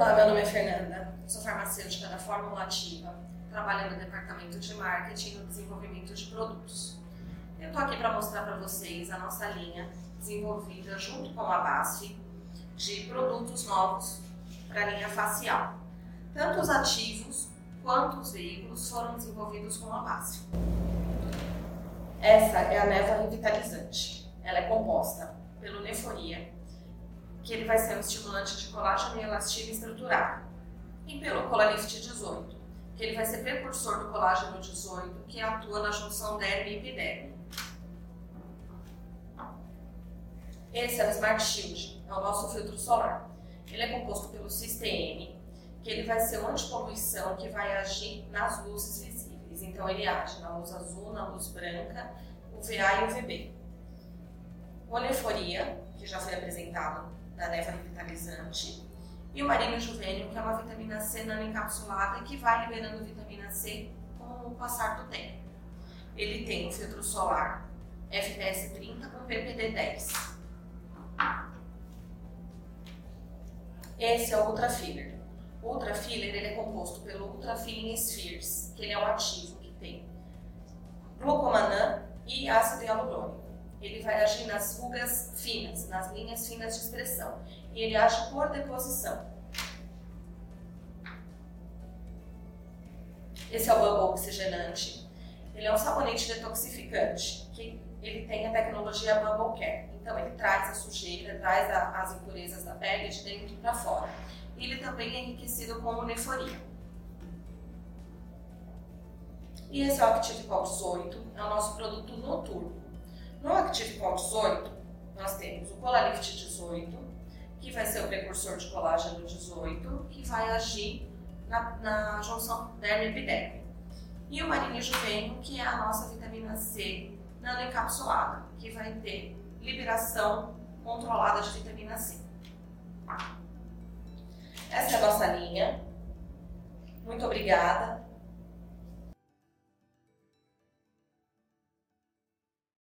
Olá, meu nome é Fernanda, sou farmacêutica da Fórmula Ativa, trabalho no departamento de marketing e desenvolvimento de produtos. Eu estou aqui para mostrar para vocês a nossa linha desenvolvida junto com a BASF de produtos novos para a linha facial. Tanto os ativos quanto os veículos foram desenvolvidos com a BASF. Essa é a neva revitalizante. Ela é composta pelo Neforia, que ele vai ser um estimulante de colágeno e elastina estruturado. E pelo Colalift 18, que ele vai ser precursor do colágeno 18, que atua na junção derme e epiderme. Esse é o Smart Shield, é o nosso filtro solar. Ele é composto pelo CISTM, que ele vai ser uma antipoluição que vai agir nas luzes visíveis. Então ele age na luz azul, na luz branca, UVA e UVB. Oleforia, que já foi apresentado da neva revitalizante, e o marinho juvenil, que é uma vitamina C nanoencapsulada que vai liberando vitamina C com o passar do tempo. Ele tem um filtro solar FPS 30 com PPD 10. Esse é o Ultra Filler. O Ultra Filler ele é composto pelo Ultra Filling Spheres, que ele é um ativo que tem glucomanã e ácido hialurônico ele vai agir nas rugas finas, nas linhas finas de expressão. E ele age por deposição. Esse é o Bubble Oxigenante. Ele é um sabonete detoxificante, que ele tem a tecnologia Bubble Care. Então ele traz a sujeira, traz a, as impurezas da pele de dentro para fora. E ele também é enriquecido com neforia. E esse é o Active Cal 18, é o nosso produto noturno. No Active Cal 18, nós temos o Colalift 18, que vai ser o precursor de colágeno 18, que vai agir na, na junção derme-epiderme. E o Marine Juvenil, que é a nossa vitamina C nanoencapsulada, que vai ter liberação controlada de vitamina C. Essa é a nossa linha. Muito obrigada